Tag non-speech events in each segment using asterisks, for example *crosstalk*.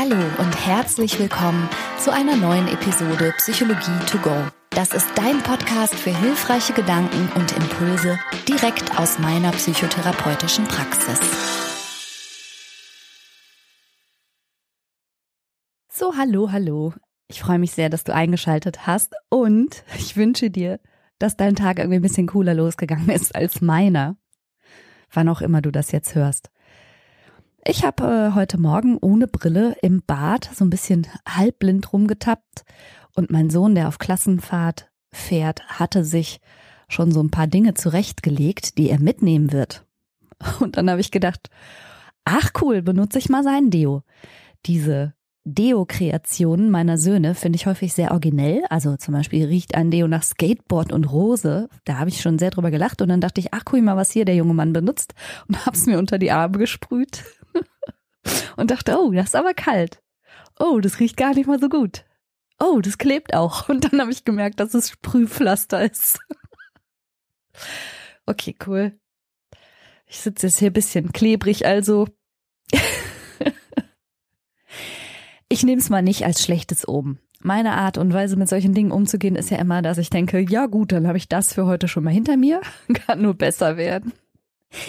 Hallo und herzlich willkommen zu einer neuen Episode Psychologie to go. Das ist dein Podcast für hilfreiche Gedanken und Impulse direkt aus meiner psychotherapeutischen Praxis. So, hallo, hallo. Ich freue mich sehr, dass du eingeschaltet hast und ich wünsche dir, dass dein Tag irgendwie ein bisschen cooler losgegangen ist als meiner. Wann auch immer du das jetzt hörst. Ich habe äh, heute Morgen ohne Brille im Bad so ein bisschen halbblind rumgetappt und mein Sohn, der auf Klassenfahrt fährt, hatte sich schon so ein paar Dinge zurechtgelegt, die er mitnehmen wird. *laughs* Und dann habe ich gedacht, ach cool, benutze ich mal sein Deo. Diese Deo-Kreationen meiner Söhne finde ich häufig sehr originell. Also zum Beispiel riecht ein Deo nach Skateboard und Rose. Da habe ich schon sehr drüber gelacht und dann dachte ich, ach guck mal, was hier der junge Mann benutzt und *laughs* habe es mir unter die Arme gesprüht und dachte, oh, das ist aber kalt. Oh, das riecht gar nicht mal so gut. Oh, das klebt auch. *laughs* Und dann habe ich gemerkt, dass es Sprühpflaster ist. okay, cool. Ich sitze jetzt hier ein bisschen klebrig, also *laughs* ich nehme es mal nicht als schlechtes oben. Meine Art und Weise mit solchen Dingen umzugehen ist ja immer, dass ich denke, ja gut, dann habe ich das für heute schon mal hinter mir, *laughs* kann nur besser werden.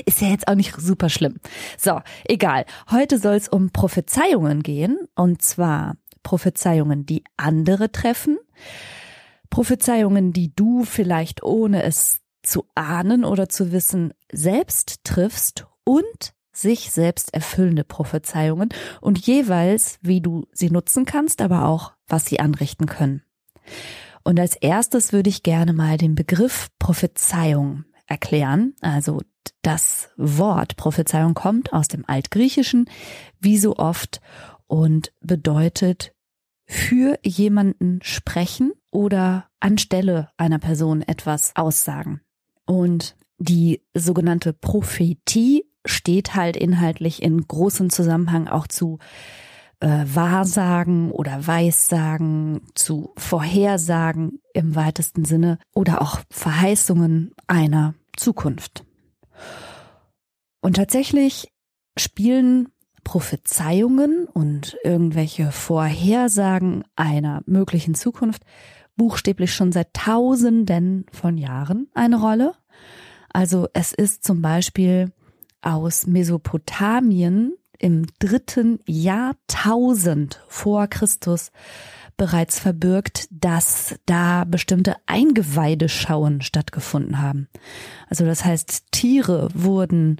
Ist ja jetzt auch nicht super schlimm. So, egal. Heute soll es um Prophezeiungen gehen, und zwar Prophezeiungen, die andere treffen, Prophezeiungen, die du vielleicht ohne es zu ahnen oder zu wissen selbst triffst und sich selbst erfüllende Prophezeiungen und jeweils, wie du sie nutzen kannst, aber auch, was sie anrichten können. Und als erstes würde ich gerne mal den Begriff Prophezeiung erklären. Also das Wort Prophezeiung kommt aus dem Altgriechischen, wie so oft, und bedeutet für jemanden sprechen oder anstelle einer Person etwas aussagen. Und die sogenannte Prophetie steht halt inhaltlich in großem Zusammenhang auch zu äh, Wahrsagen oder Weissagen, zu Vorhersagen im weitesten Sinne oder auch Verheißungen einer Zukunft. Und tatsächlich spielen Prophezeiungen und irgendwelche Vorhersagen einer möglichen Zukunft buchstäblich schon seit Tausenden von Jahren eine Rolle. Also es ist zum Beispiel aus Mesopotamien im dritten Jahrtausend vor Christus bereits verbirgt, dass da bestimmte Eingeweideschauen stattgefunden haben. Also das heißt, Tiere wurden,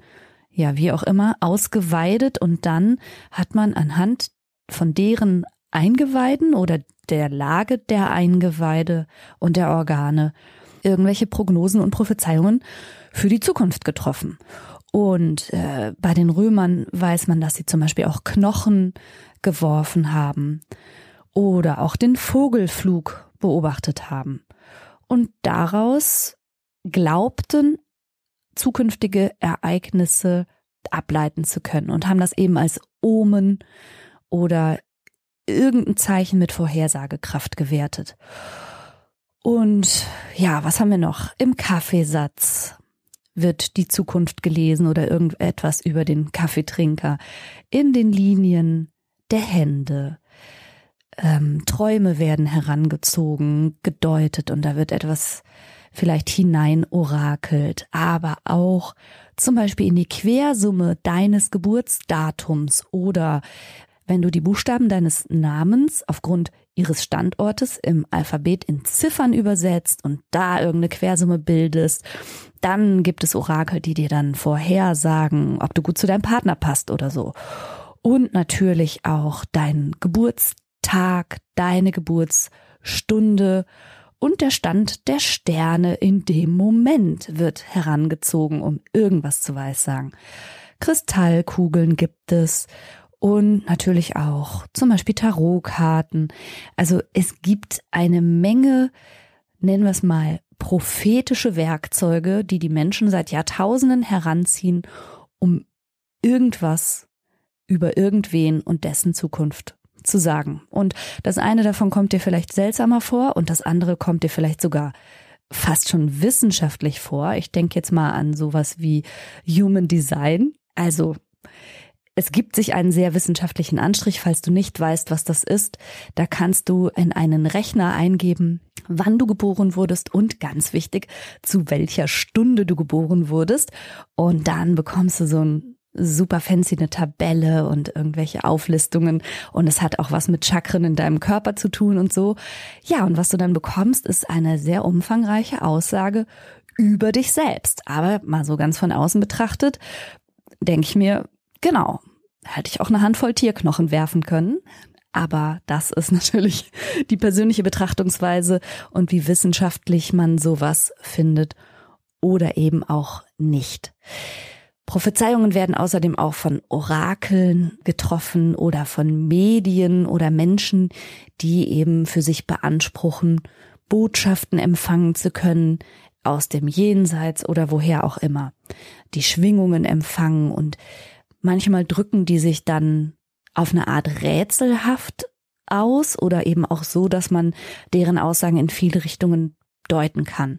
ja, wie auch immer, ausgeweidet und dann hat man anhand von deren Eingeweiden oder der Lage der Eingeweide und der Organe irgendwelche Prognosen und Prophezeiungen für die Zukunft getroffen. Und äh, bei den Römern weiß man, dass sie zum Beispiel auch Knochen geworfen haben oder auch den Vogelflug beobachtet haben. Und daraus glaubten, zukünftige Ereignisse ableiten zu können und haben das eben als Omen oder irgendein Zeichen mit Vorhersagekraft gewertet. Und ja, was haben wir noch? Im Kaffeesatz wird die Zukunft gelesen oder irgendetwas über den Kaffeetrinker. In den Linien der Hände. Ähm, Träume werden herangezogen, gedeutet und da wird etwas vielleicht hinein orakelt, aber auch zum Beispiel in die Quersumme deines Geburtsdatums oder wenn du die Buchstaben deines Namens aufgrund ihres Standortes im Alphabet in Ziffern übersetzt und da irgendeine Quersumme bildest, dann gibt es Orakel, die dir dann vorhersagen, ob du gut zu deinem Partner passt oder so. Und natürlich auch dein Geburtstag, deine Geburtsstunde und der Stand der Sterne in dem Moment wird herangezogen, um irgendwas zu weissagen. Kristallkugeln gibt es und natürlich auch zum Beispiel Tarotkarten. Also es gibt eine Menge, nennen wir es mal, prophetische Werkzeuge, die die Menschen seit Jahrtausenden heranziehen, um irgendwas über irgendwen und dessen Zukunft zu sagen. Und das eine davon kommt dir vielleicht seltsamer vor und das andere kommt dir vielleicht sogar fast schon wissenschaftlich vor. Ich denke jetzt mal an sowas wie Human Design. Also es gibt sich einen sehr wissenschaftlichen Anstrich, falls du nicht weißt, was das ist. Da kannst du in einen Rechner eingeben, wann du geboren wurdest und ganz wichtig, zu welcher Stunde du geboren wurdest. Und dann bekommst du so ein super fancy eine Tabelle und irgendwelche Auflistungen und es hat auch was mit Chakren in deinem Körper zu tun und so. Ja, und was du dann bekommst, ist eine sehr umfangreiche Aussage über dich selbst. Aber mal so ganz von außen betrachtet, denke ich mir, genau, hätte ich auch eine Handvoll Tierknochen werfen können. Aber das ist *laughs* natürlich die persönliche Betrachtungsweise und wie wissenschaftlich man sowas findet oder eben auch nicht. Prophezeiungen werden außerdem auch von Orakeln getroffen oder von Medien oder Menschen, die eben für sich beanspruchen, Botschaften empfangen zu können aus dem Jenseits oder woher auch immer. Die Schwingungen empfangen und manchmal drücken die sich dann auf eine Art rätselhaft aus oder eben auch so, dass man deren Aussagen in viele Richtungen deuten kann.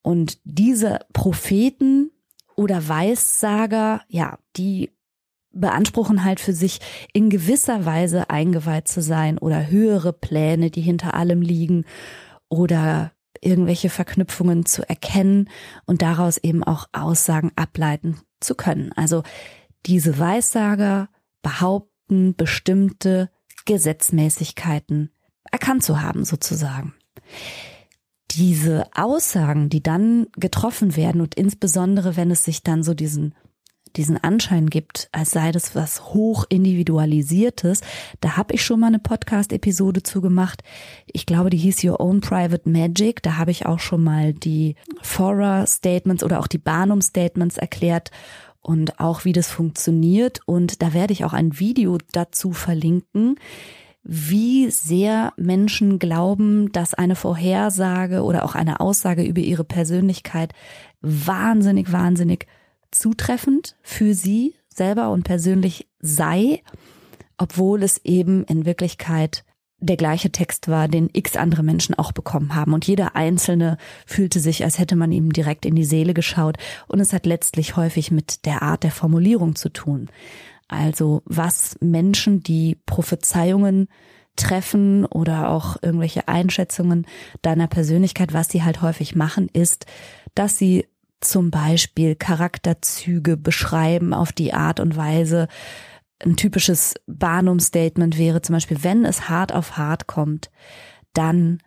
Und diese Propheten oder Weissager, ja, die beanspruchen halt für sich in gewisser Weise eingeweiht zu sein oder höhere Pläne, die hinter allem liegen oder irgendwelche Verknüpfungen zu erkennen und daraus eben auch Aussagen ableiten zu können. Also diese Weissager behaupten bestimmte Gesetzmäßigkeiten erkannt zu haben sozusagen diese Aussagen, die dann getroffen werden und insbesondere wenn es sich dann so diesen diesen Anschein gibt, als sei das was hoch individualisiertes. Da habe ich schon mal eine Podcast-Episode zu gemacht. Ich glaube, die hieß Your Own Private Magic. Da habe ich auch schon mal die Fora-Statements oder auch die Barnum-Statements erklärt und auch wie das funktioniert. Und da werde ich auch ein Video dazu verlinken, wie sehr Menschen glauben, dass eine Vorhersage oder auch eine Aussage über ihre Persönlichkeit wahnsinnig, wahnsinnig zutreffend für sie selber und persönlich sei, obwohl es eben in Wirklichkeit der gleiche Text war, den x andere Menschen auch bekommen haben. Und jeder Einzelne fühlte sich, als hätte man ihm direkt in die Seele geschaut. Und es hat letztlich häufig mit der Art der Formulierung zu tun. Also was Menschen, die Prophezeiungen treffen oder auch irgendwelche Einschätzungen deiner Persönlichkeit, was sie halt häufig machen, ist, dass sie zum Beispiel Charakterzüge beschreiben auf die Art und Weise. Ein typisches Barnum-Statement wäre zum Beispiel, wenn es hart auf hart kommt, dann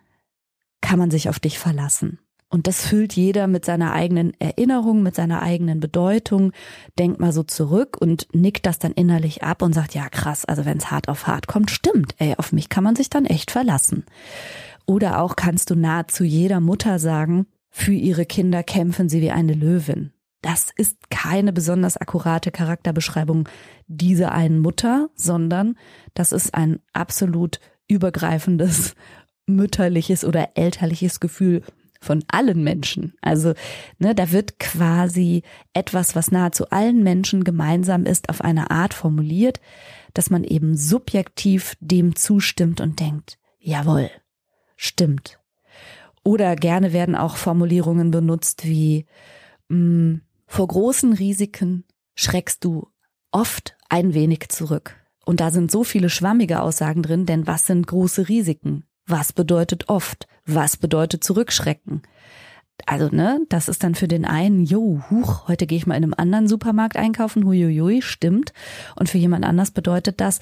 kann man sich auf dich verlassen. Und das füllt jeder mit seiner eigenen Erinnerung, mit seiner eigenen Bedeutung, denkt mal so zurück und nickt das dann innerlich ab und sagt, ja krass, also wenn es hart auf hart kommt, stimmt, ey, auf mich kann man sich dann echt verlassen. Oder auch kannst du nahezu jeder Mutter sagen, für ihre Kinder kämpfen sie wie eine Löwin. Das ist keine besonders akkurate Charakterbeschreibung dieser einen Mutter, sondern das ist ein absolut übergreifendes mütterliches oder elterliches Gefühl von allen Menschen. Also ne, da wird quasi etwas, was nahezu allen Menschen gemeinsam ist, auf eine Art formuliert, dass man eben subjektiv dem zustimmt und denkt, jawohl, stimmt. Oder gerne werden auch Formulierungen benutzt wie mh, mm, vor großen Risiken schreckst du oft ein wenig zurück. Und da sind so viele schwammige Aussagen drin, denn was sind große Risiken? Was bedeutet oft? Was bedeutet zurückschrecken? Also, ne, das ist dann für den einen, jo, huch, heute gehe ich mal in einem anderen Supermarkt einkaufen, huiuiui, stimmt. Und für jemand anders bedeutet das,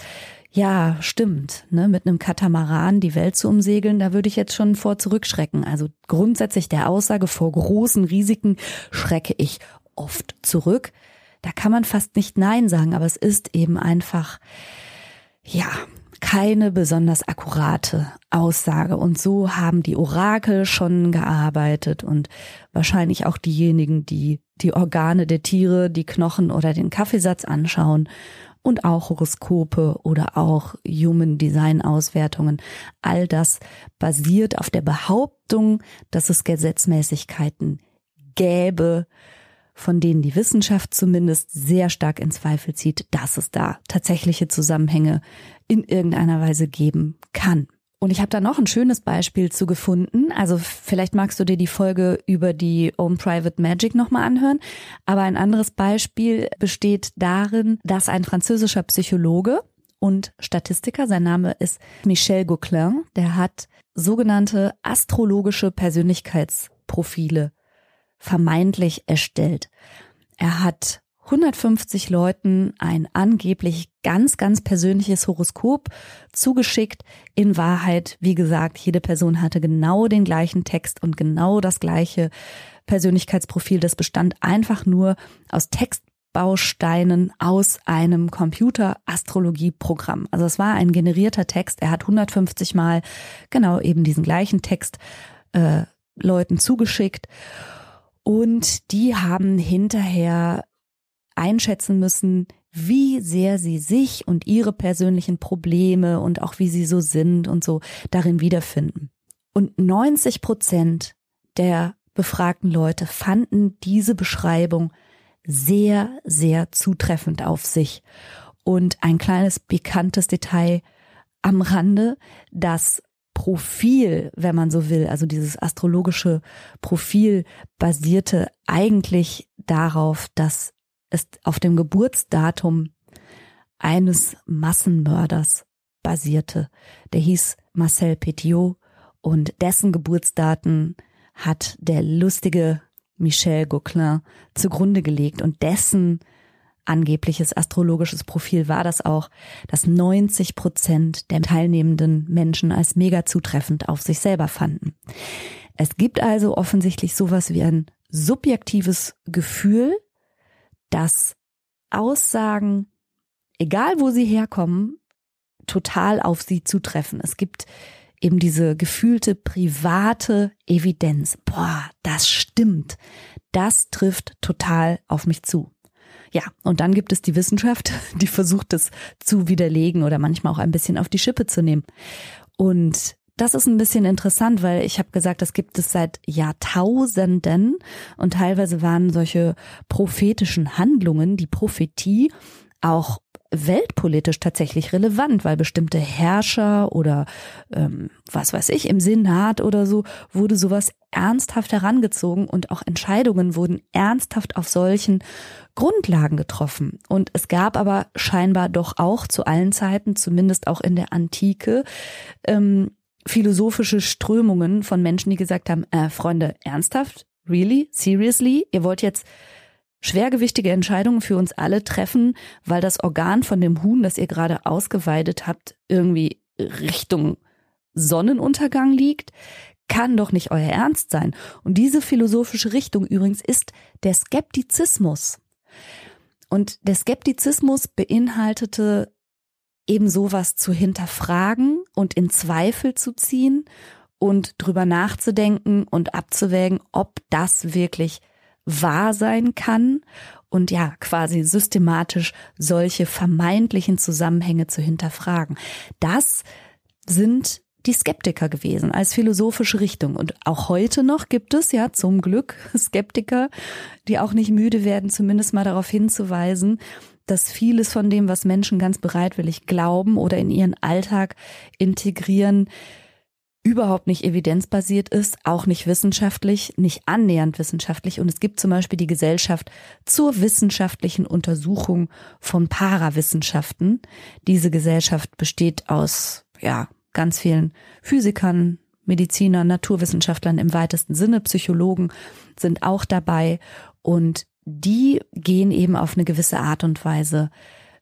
ja, stimmt, ne, mit einem Katamaran die Welt zu umsegeln, da würde ich jetzt schon vor zurückschrecken. Also grundsätzlich der Aussage vor großen Risiken schrecke ich oft zurück. Da kann man fast nicht Nein sagen, aber es ist eben einfach, ja, keine besonders akkurate Aussage. Und so haben die Orakel schon gearbeitet und wahrscheinlich auch diejenigen, die die Organe der Tiere, die Knochen oder den Kaffeesatz anschauen und auch Horoskope oder auch Human Design Auswertungen. All das basiert auf der Behauptung, dass es Gesetzmäßigkeiten gäbe, von denen die Wissenschaft zumindest sehr stark in Zweifel zieht, dass es da tatsächliche Zusammenhänge in irgendeiner Weise geben kann. Und ich habe da noch ein schönes Beispiel zu gefunden. Also vielleicht magst du dir die Folge über die Own Private Magic nochmal anhören. Aber ein anderes Beispiel besteht darin, dass ein französischer Psychologe und Statistiker, sein Name ist Michel Gauquelin, der hat sogenannte astrologische Persönlichkeitsprofile vermeintlich erstellt. Er hat 150 Leuten ein angeblich ganz, ganz persönliches Horoskop zugeschickt. In Wahrheit, wie gesagt, jede Person hatte genau den gleichen Text und genau das gleiche Persönlichkeitsprofil. Das bestand einfach nur aus Textbausteinen aus einem Computer-Astrologie-Programm. Also es war ein generierter Text. Er hat 150 Mal genau eben diesen gleichen Text äh, Leuten zugeschickt. Und die haben hinterher einschätzen müssen, wie sehr sie sich und ihre persönlichen Probleme und auch wie sie so sind und so darin wiederfinden. Und 90 Prozent der befragten Leute fanden diese Beschreibung sehr, sehr zutreffend auf sich. Und ein kleines pikantes Detail am Rande, das Profil, wenn man so will, also dieses astrologische Profil basierte eigentlich darauf, dass es auf dem Geburtsdatum eines Massenmörders basierte. Der hieß Marcel Petiot und dessen Geburtsdaten hat der lustige Michel Gauquelin zugrunde gelegt und dessen angebliches astrologisches Profil war das auch, dass 90 Prozent der teilnehmenden Menschen als mega zutreffend auf sich selber fanden. Es gibt also offensichtlich sowas wie ein subjektives Gefühl dass Aussagen, egal wo sie herkommen, total auf sie zutreffen. Es gibt eben diese gefühlte private Evidenz. Boah, das stimmt. Das trifft total auf mich zu. Ja, und dann gibt es die Wissenschaft, *laughs* die versucht es zu widerlegen oder manchmal auch ein bisschen auf die Schippe zu nehmen. Und das ist ein bisschen interessant, weil ich habe gesagt, das gibt es seit Jahrtausenden und teilweise waren solche prophetischen Handlungen, die Prophetie, auch weltpolitisch tatsächlich relevant, weil bestimmte Herrscher oder ähm, was weiß ich im Senat oder so wurde sowas ernsthaft herangezogen und auch Entscheidungen wurden ernsthaft auf solchen Grundlagen getroffen. Und es gab aber scheinbar doch auch zu allen Zeiten, zumindest auch in der Antike, ähm, philosophische Strömungen von Menschen, die gesagt haben, äh, Freunde, ernsthaft? Really? Seriously? Ihr wollt jetzt schwergewichtige Entscheidungen für uns alle treffen, weil das Organ von dem Huhn, das ihr gerade ausgeweidet habt, irgendwie Richtung Sonnenuntergang liegt? Kann doch nicht euer Ernst sein. Und diese philosophische Richtung übrigens ist der Skeptizismus. Und der Skeptizismus beinhaltete eben sowas zu hinterfragen und in Zweifel zu ziehen und drüber nachzudenken und abzuwägen, ob das wirklich wahr sein kann und ja, quasi systematisch solche vermeintlichen Zusammenhänge zu hinterfragen. Das sind die Skeptiker gewesen als philosophische Richtung. Und auch heute noch gibt es ja zum Glück *laughs* Skeptiker, die auch nicht müde werden, zumindest mal darauf hinzuweisen, dass vieles von dem, was Menschen ganz bereitwillig glauben oder in ihren Alltag integrieren, überhaupt nicht evidenzbasiert ist, auch nicht wissenschaftlich, nicht annähernd wissenschaftlich. Und es gibt zum Beispiel die Gesellschaft zur wissenschaftlichen Untersuchung von Parawissenschaften. Diese Gesellschaft besteht aus, ja, ganz vielen Physikern, Medizinern, Naturwissenschaftlern im weitesten Sinne, Psychologen sind auch dabei. Und die gehen eben auf eine gewisse Art und Weise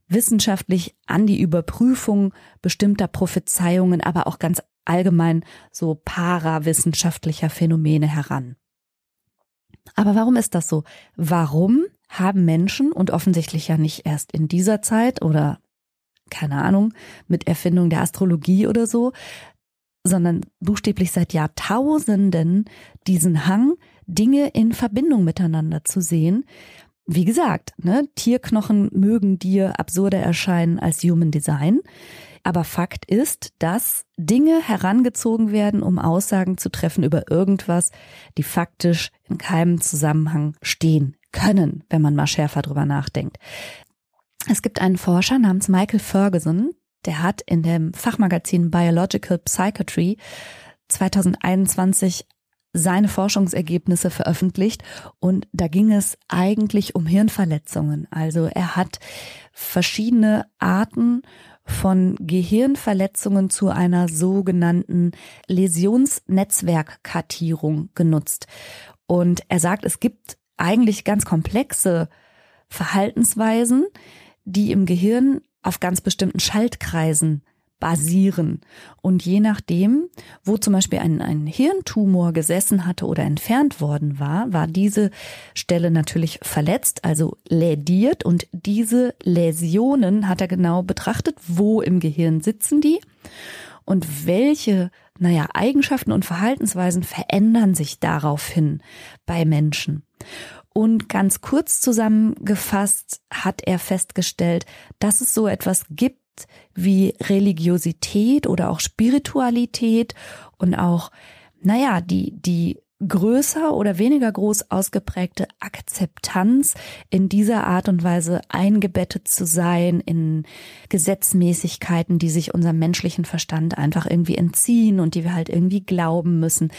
wissenschaftlich an die Überprüfung bestimmter Prophezeiungen, aber auch ganz allgemein so parawissenschaftlicher Phänomene heran. Aber warum ist das so? Warum haben Menschen und offensichtlich ja nicht erst in dieser Zeit oder keine Ahnung, mit Erfindung der Astrologie oder so, sondern buchstäblich seit Jahrtausenden diesen Hang, Dinge in Verbindung miteinander zu sehen. Wie gesagt, ne, Tierknochen mögen dir absurder erscheinen als Human Design. Aber Fakt ist, dass Dinge herangezogen werden, um Aussagen zu treffen über irgendwas, die faktisch in keinem Zusammenhang stehen können, wenn man mal schärfer drüber nachdenkt. Es gibt einen Forscher namens Michael Ferguson, der hat in dem Fachmagazin Biological Psychiatry 2021 seine Forschungsergebnisse veröffentlicht und da ging es eigentlich um Hirnverletzungen. Also er hat verschiedene Arten von Gehirnverletzungen zu einer sogenannten Läsionsnetzwerkkartierung genutzt. Und er sagt, es gibt eigentlich ganz komplexe Verhaltensweisen, die im Gehirn auf ganz bestimmten Schaltkreisen basieren. Und je nachdem, wo zum Beispiel ein, ein Hirntumor gesessen hatte oder entfernt worden war, war diese Stelle natürlich verletzt, also lädiert. Und diese Läsionen hat er genau betrachtet, wo im Gehirn sitzen die und welche, naja, Eigenschaften und Verhaltensweisen verändern sich daraufhin bei Menschen. Und ganz kurz zusammengefasst hat er festgestellt, dass es so etwas gibt wie Religiosität oder auch Spiritualität und auch, naja, die, die größer oder weniger groß ausgeprägte Akzeptanz in dieser Art und Weise eingebettet zu sein in Gesetzmäßigkeiten, die sich unserem menschlichen Verstand einfach irgendwie entziehen und die wir halt irgendwie glauben müssen.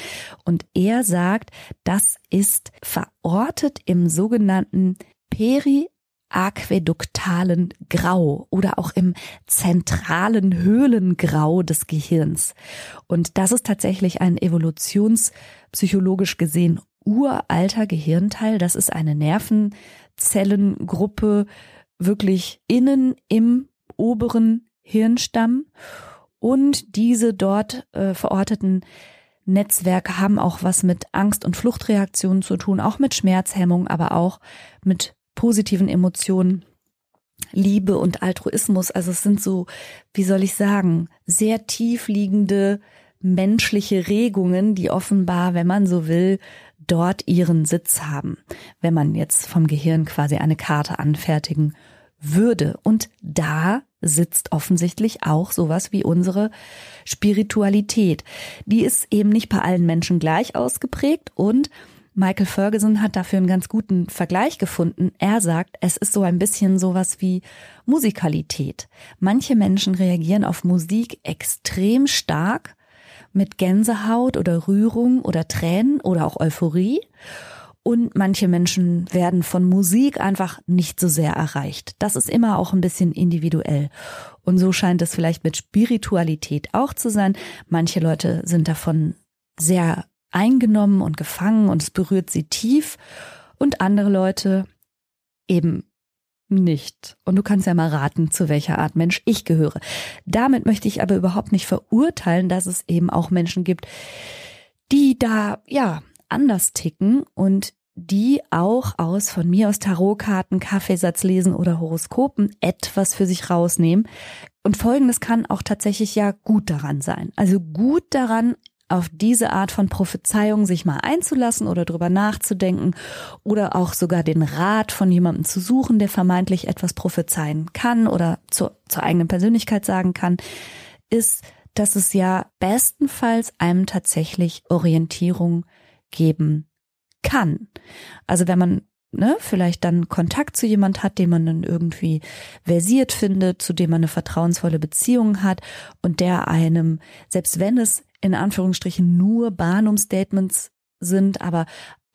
Und er sagt, das ist verortet im sogenannten Peri aquäduktalen Grau oder auch im zentralen Höhlengrau des Gehirns. Und das ist tatsächlich ein evolutionspsychologisch gesehen uralter Gehirnteil. Das ist eine Nervenzellengruppe wirklich innen im oberen Hirnstamm. Und diese dort äh, verorteten Netzwerke haben auch was mit Angst- und Fluchtreaktionen zu tun, auch mit Schmerzhemmung, aber auch mit positiven Emotionen, Liebe und Altruismus. Also es sind so, wie soll ich sagen, sehr tief liegende menschliche Regungen, die offenbar, wenn man so will, dort ihren Sitz haben, wenn man jetzt vom Gehirn quasi eine Karte anfertigen würde. Und da sitzt offensichtlich auch sowas wie unsere Spiritualität. Die ist eben nicht bei allen Menschen gleich ausgeprägt und Michael Ferguson hat dafür einen ganz guten Vergleich gefunden. Er sagt, es ist so ein bisschen sowas wie Musikalität. Manche Menschen reagieren auf Musik extrem stark mit Gänsehaut oder Rührung oder Tränen oder auch Euphorie. Und manche Menschen werden von Musik einfach nicht so sehr erreicht. Das ist immer auch ein bisschen individuell. Und so scheint es vielleicht mit Spiritualität auch zu sein. Manche Leute sind davon sehr eingenommen und gefangen und es berührt sie tief und andere Leute eben nicht. Und du kannst ja mal raten, zu welcher Art Mensch ich gehöre. Damit möchte ich aber überhaupt nicht verurteilen, dass es eben auch Menschen gibt, die da, ja, anders ticken und die auch aus von mir aus Tarotkarten, Kaffeesatz lesen oder Horoskopen etwas für sich rausnehmen. Und folgendes kann auch tatsächlich ja gut daran sein. Also gut daran, auf diese Art von Prophezeiung sich mal einzulassen oder drüber nachzudenken oder auch sogar den Rat von jemandem zu suchen, der vermeintlich etwas prophezeien kann oder zur, zur eigenen Persönlichkeit sagen kann, ist, dass es ja bestenfalls einem tatsächlich Orientierung geben kann. Also wenn man ne, vielleicht dann Kontakt zu jemand hat, den man dann irgendwie versiert findet, zu dem man eine vertrauensvolle Beziehung hat und der einem, selbst wenn es in Anführungsstrichen nur Barnum-Statements sind, aber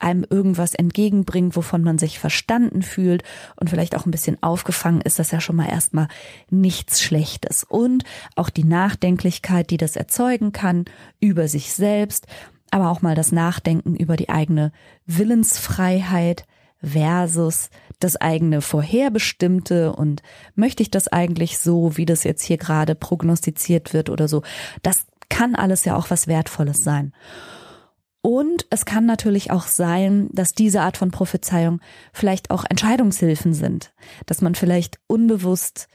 einem irgendwas entgegenbringt, wovon man sich verstanden fühlt und vielleicht auch ein bisschen aufgefangen ist, das ja schon mal erstmal nichts Schlechtes. Und auch die Nachdenklichkeit, die das erzeugen kann über sich selbst, aber auch mal das Nachdenken über die eigene Willensfreiheit versus das eigene Vorherbestimmte und möchte ich das eigentlich so, wie das jetzt hier gerade prognostiziert wird oder so. Das kann alles ja auch was Wertvolles sein. Und es kann natürlich auch sein, dass diese Art von Prophezeiung vielleicht auch Entscheidungshilfen sind, dass man vielleicht unbewusst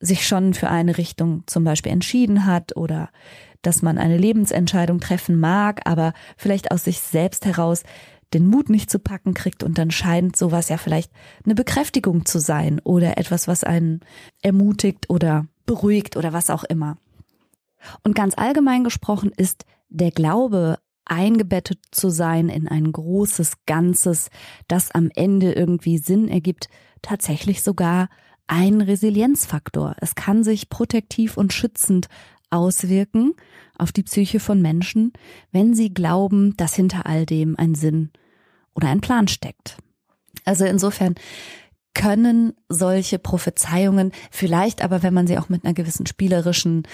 sich schon für eine Richtung zum Beispiel entschieden hat oder dass man eine Lebensentscheidung treffen mag, aber vielleicht aus sich selbst heraus den Mut nicht zu packen kriegt und dann scheint sowas ja vielleicht eine Bekräftigung zu sein oder etwas, was einen ermutigt oder beruhigt oder was auch immer. Und ganz allgemein gesprochen ist der Glaube eingebettet zu sein in ein großes Ganzes, das am Ende irgendwie Sinn ergibt, tatsächlich sogar ein Resilienzfaktor. Es kann sich protektiv und schützend auswirken auf die Psyche von Menschen, wenn sie glauben, dass hinter all dem ein Sinn oder ein Plan steckt. Also insofern können solche Prophezeiungen vielleicht aber, wenn man sie auch mit einer gewissen spielerischen,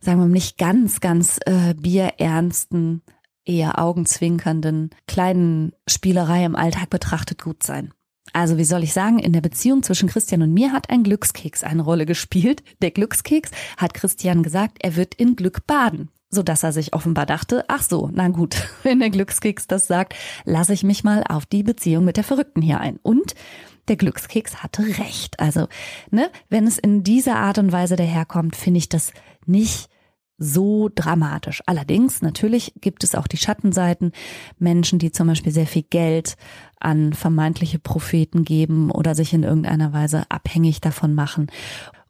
sagen wir mal nicht ganz, ganz äh, bierernsten, eher augenzwinkernden kleinen Spielerei im Alltag betrachtet gut sein. Also wie soll ich sagen, in der Beziehung zwischen Christian und mir hat ein Glückskeks eine Rolle gespielt. Der Glückskeks hat Christian gesagt, er wird in Glück baden so dass er sich offenbar dachte, ach so, na gut, *laughs* wenn der Glückskeks das sagt, lasse ich mich mal auf die Beziehung mit der Verrückten hier ein. Und der Glückskeks hatte recht. Also, ne, wenn es in dieser Art und Weise daherkommt, finde ich das nicht so dramatisch. Allerdings, natürlich gibt es auch die Schattenseiten. Menschen, die zum Beispiel sehr viel Geld an vermeintliche Propheten geben oder sich in irgendeiner Weise abhängig davon machen.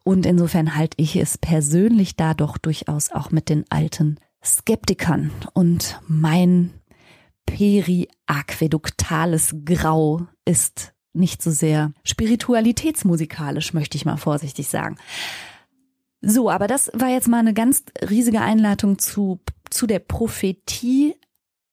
Und insofern halte ich es persönlich da doch durchaus auch mit den alten Skeptikern. Und mein periaquäduktales Grau ist nicht so sehr spiritualitätsmusikalisch, möchte ich mal vorsichtig sagen. So, aber das war jetzt mal eine ganz riesige Einleitung zu, zu der Prophetie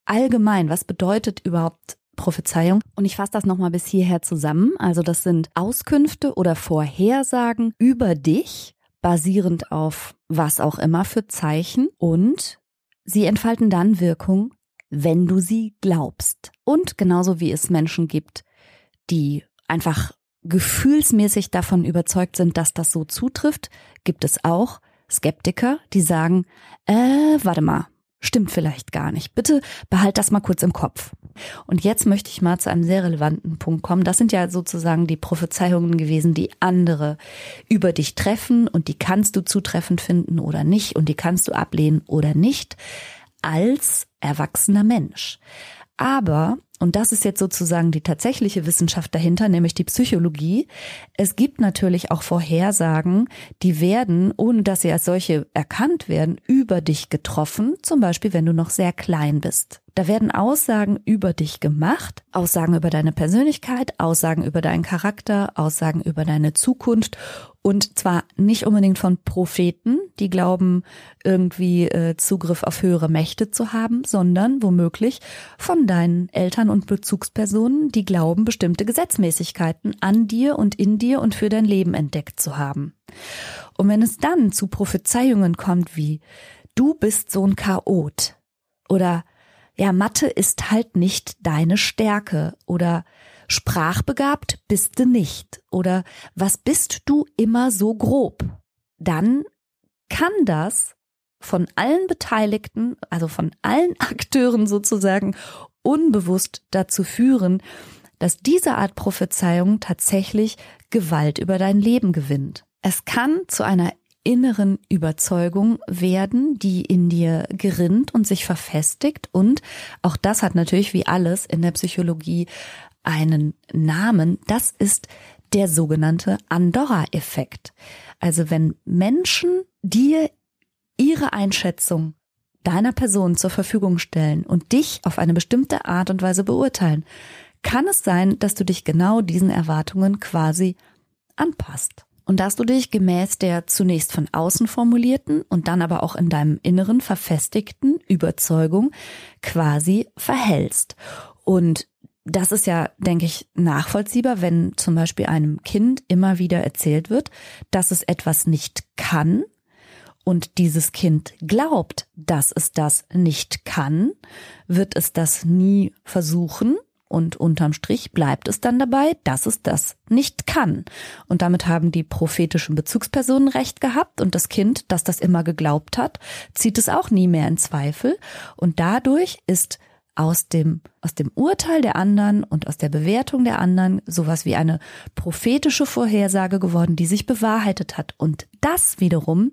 allgemein. Was bedeutet überhaupt Prophezeiung? Und ich fasse das nochmal bis hierher zusammen. Also das sind Auskünfte oder Vorhersagen über dich, basierend auf was auch immer für Zeichen und sie entfalten dann Wirkung, wenn du sie glaubst. Und genauso wie es Menschen gibt, die einfach gefühlsmäßig davon überzeugt sind, dass das so zutrifft, gibt es auch Skeptiker, die sagen, äh, warte mal, stimmt vielleicht gar nicht. Bitte behalt das mal kurz im Kopf. Und jetzt möchte ich mal zu einem sehr relevanten Punkt kommen. Das sind ja sozusagen die Prophezeiungen gewesen, die andere über dich treffen und die kannst du zutreffend finden oder nicht und die kannst du ablehnen oder nicht als erwachsener Mensch. Aber und das ist jetzt sozusagen die tatsächliche Wissenschaft dahinter, nämlich die Psychologie. Es gibt natürlich auch Vorhersagen, die werden, ohne dass sie als solche erkannt werden, über dich getroffen, zum Beispiel wenn du noch sehr klein bist. Da werden Aussagen über dich gemacht, Aussagen über deine Persönlichkeit, Aussagen über deinen Charakter, Aussagen über deine Zukunft und zwar nicht unbedingt von Propheten, die glauben, irgendwie äh, Zugriff auf höhere Mächte zu haben, sondern womöglich von deinen Eltern und Bezugspersonen, die glauben, bestimmte Gesetzmäßigkeiten an dir und in dir und für dein Leben entdeckt zu haben. Und wenn es dann zu Prophezeiungen kommt wie, du bist so ein Chaot oder ja, Mathe ist halt nicht deine Stärke oder sprachbegabt bist du nicht oder was bist du immer so grob, dann kann das von allen Beteiligten, also von allen *laughs* Akteuren sozusagen, unbewusst dazu führen, dass diese Art Prophezeiung tatsächlich Gewalt über dein Leben gewinnt. Es kann zu einer inneren Überzeugung werden, die in dir gerinnt und sich verfestigt. Und auch das hat natürlich wie alles in der Psychologie einen Namen. Das ist der sogenannte Andorra-Effekt. Also wenn Menschen dir ihre Einschätzung deiner Person zur Verfügung stellen und dich auf eine bestimmte Art und Weise beurteilen, kann es sein, dass du dich genau diesen Erwartungen quasi anpasst. Und dass du dich gemäß der zunächst von außen formulierten und dann aber auch in deinem Inneren verfestigten Überzeugung quasi verhältst. Und das ist ja, denke ich, nachvollziehbar, wenn zum Beispiel einem Kind immer wieder erzählt wird, dass es etwas nicht kann und dieses Kind glaubt, dass es das nicht kann, wird es das nie versuchen und unterm Strich bleibt es dann dabei, dass es das nicht kann. Und damit haben die prophetischen Bezugspersonen recht gehabt und das Kind, das das immer geglaubt hat, zieht es auch nie mehr in Zweifel und dadurch ist aus dem, aus dem Urteil der anderen und aus der Bewertung der anderen sowas wie eine prophetische Vorhersage geworden, die sich bewahrheitet hat. Und das wiederum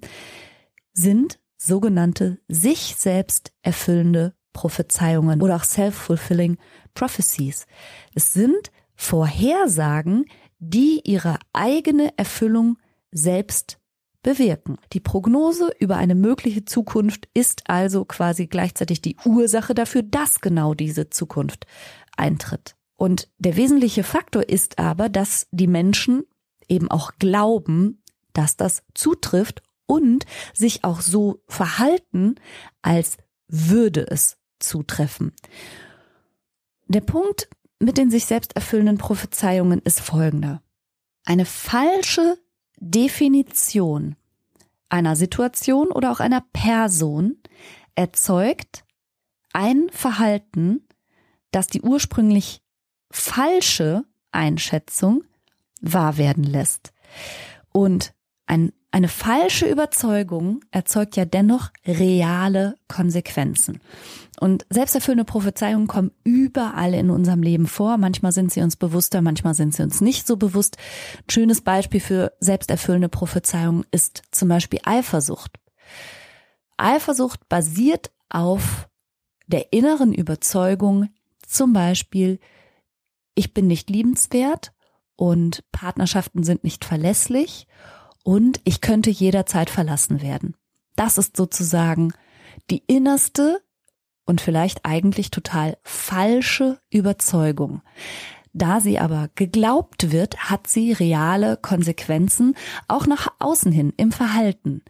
sind sogenannte sich selbst erfüllende Prophezeiungen oder auch self-fulfilling prophecies. Es sind Vorhersagen, die ihre eigene Erfüllung selbst bewirken. Die Prognose über eine mögliche Zukunft ist also quasi gleichzeitig die Ursache dafür, dass genau diese Zukunft eintritt. Und der wesentliche Faktor ist aber, dass die Menschen eben auch glauben, dass das zutrifft und sich auch so verhalten, als würde es zutreffen. Der Punkt mit den sich selbst erfüllenden Prophezeiungen ist folgender. Eine falsche Definition einer Situation oder auch einer Person erzeugt ein Verhalten, das die ursprünglich falsche Einschätzung wahr werden lässt. Und ein, eine falsche Überzeugung erzeugt ja dennoch reale Konsequenzen. Und selbsterfüllende Prophezeiungen kommen überall in unserem Leben vor. Manchmal sind sie uns bewusster, manchmal sind sie uns nicht so bewusst. Ein schönes Beispiel für selbsterfüllende Prophezeiungen ist zum Beispiel Eifersucht. Eifersucht basiert auf der inneren Überzeugung, zum Beispiel, ich bin nicht liebenswert und Partnerschaften sind nicht verlässlich und ich könnte jederzeit verlassen werden. Das ist sozusagen die innerste und vielleicht eigentlich total falsche Überzeugung. Da sie aber geglaubt wird, hat sie reale Konsequenzen auch nach außen hin im Verhalten.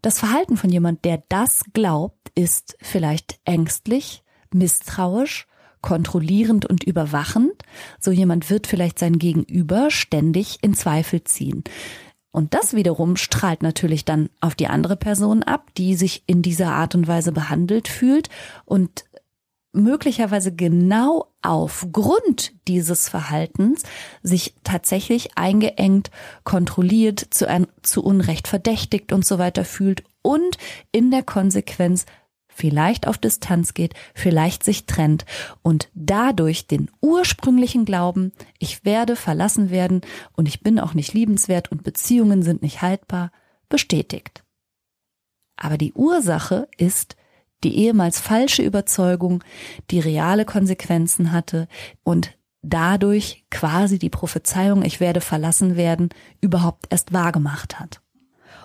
Das Verhalten von jemand, der das glaubt, ist vielleicht ängstlich, misstrauisch, kontrollierend und überwachend. So jemand wird vielleicht sein Gegenüber ständig in Zweifel ziehen. Und das wiederum strahlt natürlich dann auf die andere Person ab, die sich in dieser Art und Weise behandelt fühlt und möglicherweise genau aufgrund dieses Verhaltens sich tatsächlich eingeengt, kontrolliert, zu, zu Unrecht verdächtigt und so weiter fühlt und in der Konsequenz vielleicht auf Distanz geht, vielleicht sich trennt und dadurch den ursprünglichen Glauben, ich werde verlassen werden und ich bin auch nicht liebenswert und Beziehungen sind nicht haltbar, bestätigt. Aber die Ursache ist die ehemals falsche Überzeugung, die reale Konsequenzen hatte und dadurch quasi die Prophezeiung, ich werde verlassen werden, überhaupt erst wahrgemacht hat.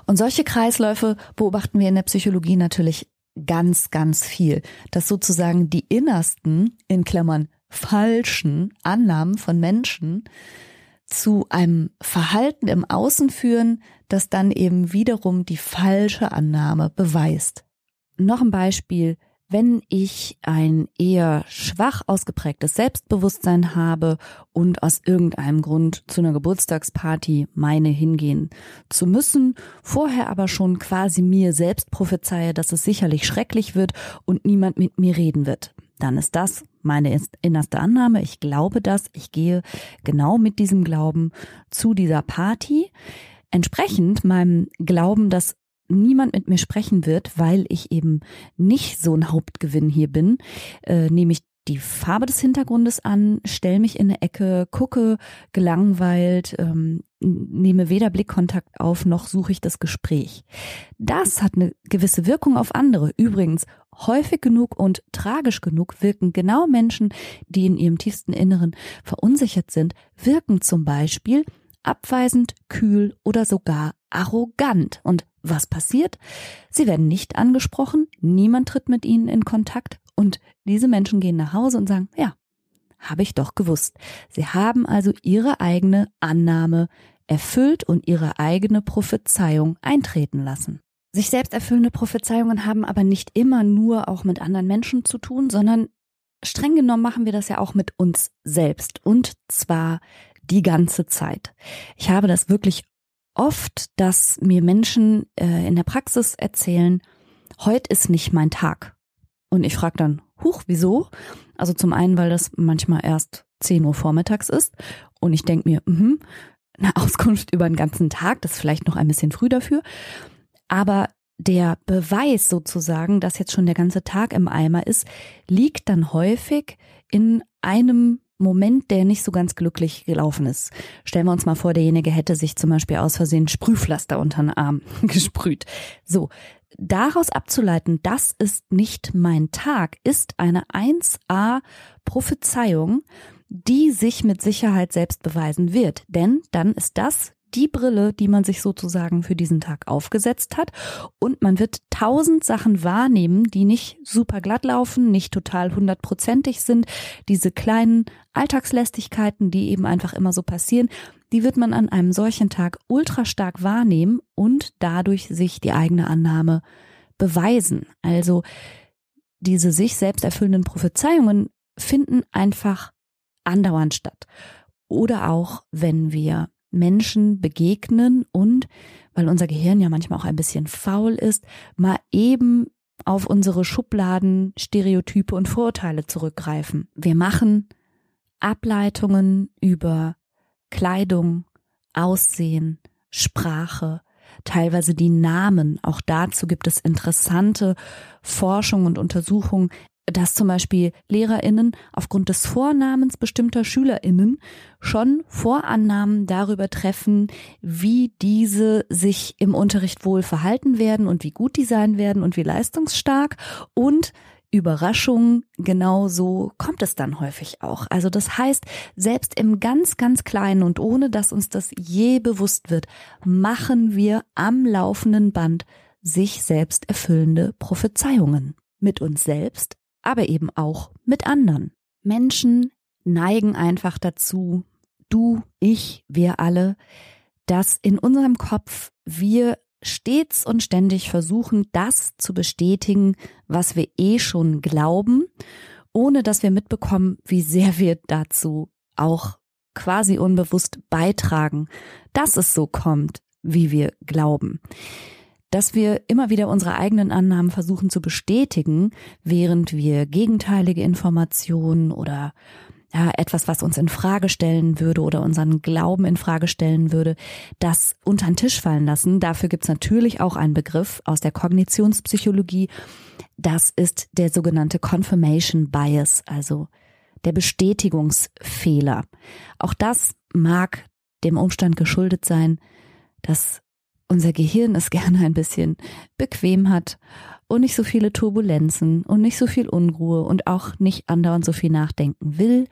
Und solche Kreisläufe beobachten wir in der Psychologie natürlich ganz, ganz viel, dass sozusagen die innersten, in Klammern falschen Annahmen von Menschen zu einem Verhalten im Außen führen, das dann eben wiederum die falsche Annahme beweist. Noch ein Beispiel wenn ich ein eher schwach ausgeprägtes Selbstbewusstsein habe und aus irgendeinem Grund zu einer Geburtstagsparty meine hingehen zu müssen, vorher aber schon quasi mir selbst prophezeie, dass es sicherlich schrecklich wird und niemand mit mir reden wird, dann ist das meine innerste Annahme. Ich glaube das. Ich gehe genau mit diesem Glauben zu dieser Party. Entsprechend meinem Glauben, dass niemand mit mir sprechen wird, weil ich eben nicht so ein Hauptgewinn hier bin, äh, nehme ich die Farbe des Hintergrundes an, stelle mich in eine Ecke, gucke gelangweilt, ähm, nehme weder Blickkontakt auf, noch suche ich das Gespräch. Das hat eine gewisse Wirkung auf andere. Übrigens, häufig genug und tragisch genug wirken genau Menschen, die in ihrem tiefsten Inneren verunsichert sind, wirken zum Beispiel abweisend, kühl oder sogar arrogant. Und was passiert? Sie werden nicht angesprochen, niemand tritt mit ihnen in Kontakt und diese Menschen gehen nach Hause und sagen, ja, habe ich doch gewusst. Sie haben also ihre eigene Annahme erfüllt und ihre eigene Prophezeiung eintreten lassen. Sich selbst erfüllende Prophezeiungen haben aber nicht immer nur auch mit anderen Menschen zu tun, sondern streng genommen machen wir das ja auch mit uns selbst und zwar die ganze Zeit. Ich habe das wirklich oft, dass mir Menschen äh, in der Praxis erzählen, heute ist nicht mein Tag. Und ich frage dann, huch, wieso? Also zum einen, weil das manchmal erst 10 Uhr vormittags ist und ich denke mir, mh, eine Auskunft über den ganzen Tag, das ist vielleicht noch ein bisschen früh dafür. Aber der Beweis sozusagen, dass jetzt schon der ganze Tag im Eimer ist, liegt dann häufig in einem Moment, der nicht so ganz glücklich gelaufen ist. Stellen wir uns mal vor, derjenige hätte sich zum Beispiel aus Versehen Sprühpflaster unter den Arm *laughs* gesprüht. So, daraus abzuleiten, das ist nicht mein Tag, ist eine 1a Prophezeiung, die sich mit Sicherheit selbst beweisen wird. Denn dann ist das die Brille, die man sich sozusagen für diesen Tag aufgesetzt hat. Und man wird tausend Sachen wahrnehmen, die nicht super glatt laufen, nicht total hundertprozentig sind. Diese kleinen Alltagslästigkeiten, die eben einfach immer so passieren, die wird man an einem solchen Tag ultra stark wahrnehmen und dadurch sich die eigene Annahme beweisen. Also diese sich selbst erfüllenden Prophezeiungen finden einfach andauernd statt. Oder auch, wenn wir Menschen begegnen und, weil unser Gehirn ja manchmal auch ein bisschen faul ist, mal eben auf unsere Schubladen, Stereotype und Vorurteile zurückgreifen. Wir machen Ableitungen über Kleidung, Aussehen, Sprache, teilweise die Namen. Auch dazu gibt es interessante Forschung und Untersuchungen, dass zum Beispiel LehrerInnen aufgrund des Vornamens bestimmter SchülerInnen schon Vorannahmen darüber treffen, wie diese sich im Unterricht wohl verhalten werden und wie gut die sein werden und wie leistungsstark und Überraschung, genau so kommt es dann häufig auch. Also das heißt, selbst im ganz, ganz kleinen und ohne dass uns das je bewusst wird, machen wir am laufenden Band sich selbst erfüllende Prophezeiungen. Mit uns selbst, aber eben auch mit anderen. Menschen neigen einfach dazu, du, ich, wir alle, dass in unserem Kopf wir stets und ständig versuchen, das zu bestätigen, was wir eh schon glauben, ohne dass wir mitbekommen, wie sehr wir dazu auch quasi unbewusst beitragen, dass es so kommt, wie wir glauben dass wir immer wieder unsere eigenen Annahmen versuchen zu bestätigen, während wir gegenteilige Informationen oder ja, etwas, was uns in Frage stellen würde oder unseren Glauben in Frage stellen würde, das unter den Tisch fallen lassen. Dafür gibt's natürlich auch einen Begriff aus der Kognitionspsychologie. Das ist der sogenannte Confirmation Bias, also der Bestätigungsfehler. Auch das mag dem Umstand geschuldet sein, dass unser Gehirn es *laughs* gerne ein bisschen bequem hat und nicht so viele Turbulenzen und nicht so viel Unruhe und auch nicht andauernd so viel nachdenken will.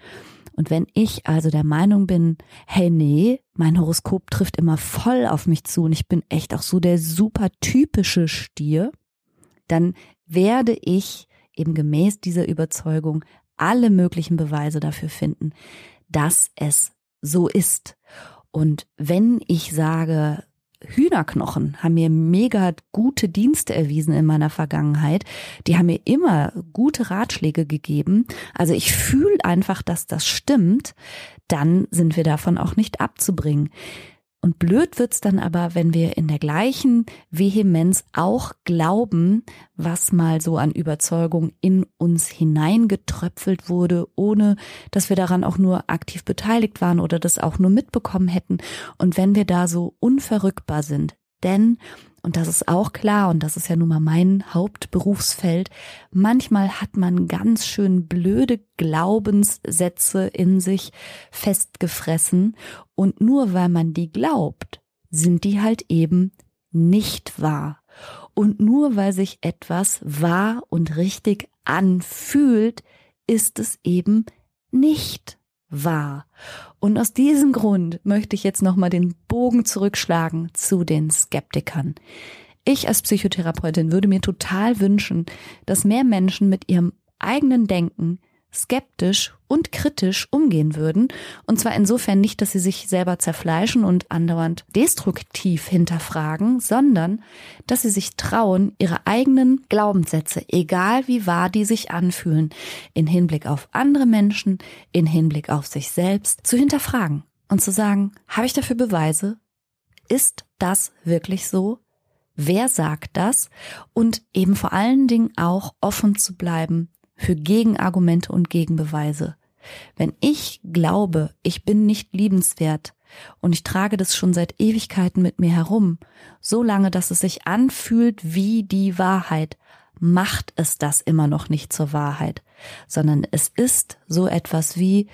Und wenn ich also der Meinung bin, hey nee, mein Horoskop trifft immer voll auf mich zu und ich bin echt auch so der super typische Stier, dann werde ich eben gemäß dieser Überzeugung alle möglichen Beweise dafür finden, dass es so ist. Und wenn ich sage, Hühnerknochen haben mir mega gute Dienste erwiesen in meiner Vergangenheit. Die haben mir immer gute Ratschläge gegeben. Also ich fühle einfach, dass das stimmt. Dann sind wir davon auch nicht abzubringen. Und blöd wird's dann aber, wenn wir in der gleichen Vehemenz auch glauben, was mal so an Überzeugung in uns hineingetröpfelt wurde, ohne dass wir daran auch nur aktiv beteiligt waren oder das auch nur mitbekommen hätten. Und wenn wir da so unverrückbar sind, denn und das ist auch klar, und das ist ja nun mal mein Hauptberufsfeld, manchmal hat man ganz schön blöde Glaubenssätze in sich festgefressen, und nur weil man die glaubt, sind die halt eben nicht wahr. Und nur weil sich etwas wahr und richtig anfühlt, ist es eben nicht wahr. Und aus diesem Grund möchte ich jetzt nochmal den Bogen zurückschlagen zu den Skeptikern. Ich als Psychotherapeutin würde mir total wünschen, dass mehr Menschen mit ihrem eigenen Denken skeptisch und kritisch umgehen würden. Und zwar insofern nicht, dass sie sich selber zerfleischen und andauernd destruktiv hinterfragen, sondern dass sie sich trauen, ihre eigenen Glaubenssätze, egal wie wahr die sich anfühlen, in Hinblick auf andere Menschen, in Hinblick auf sich selbst, zu hinterfragen und zu sagen, habe ich dafür Beweise? Ist das wirklich so? Wer sagt das? Und eben vor allen Dingen auch offen zu bleiben für Gegenargumente und Gegenbeweise. Wenn ich glaube, ich bin nicht liebenswert und ich trage das schon seit Ewigkeiten mit mir herum, so lange, dass es sich anfühlt wie die Wahrheit, macht es das immer noch nicht zur Wahrheit, sondern es ist so etwas wie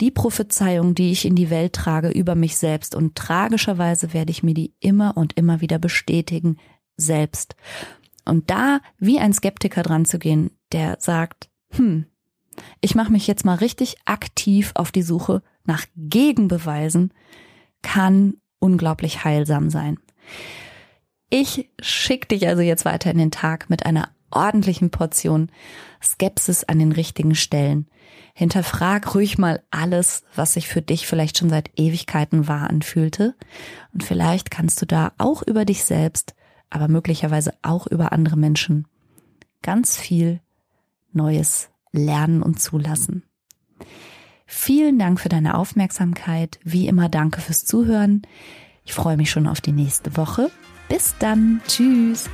die Prophezeiung, die ich in die Welt trage über mich selbst und tragischerweise werde ich mir die immer und immer wieder bestätigen, selbst. Und da wie ein Skeptiker dran zu gehen, der sagt, hm, ich mache mich jetzt mal richtig aktiv auf die Suche nach Gegenbeweisen, kann unglaublich heilsam sein. Ich schick dich also jetzt weiter in den Tag mit einer ordentlichen Portion Skepsis an den richtigen Stellen. Hinterfrag ruhig mal alles, was sich für dich vielleicht schon seit Ewigkeiten wahr anfühlte. Und vielleicht kannst du da auch über dich selbst, aber möglicherweise auch über andere Menschen ganz viel Neues lernen und zulassen. Vielen Dank für deine Aufmerksamkeit. Wie immer danke fürs Zuhören. Ich freue mich schon auf die nächste Woche. Bis dann. Tschüss.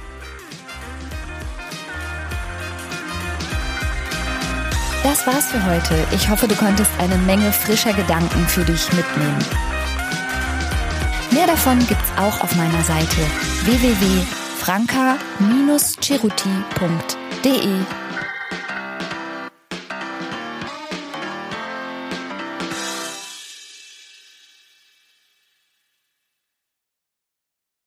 Das war's für heute. Ich hoffe, du konntest eine Menge frischer Gedanken für dich mitnehmen. Mehr davon gibt's auch auf meiner Seite www.franca-ceruti.de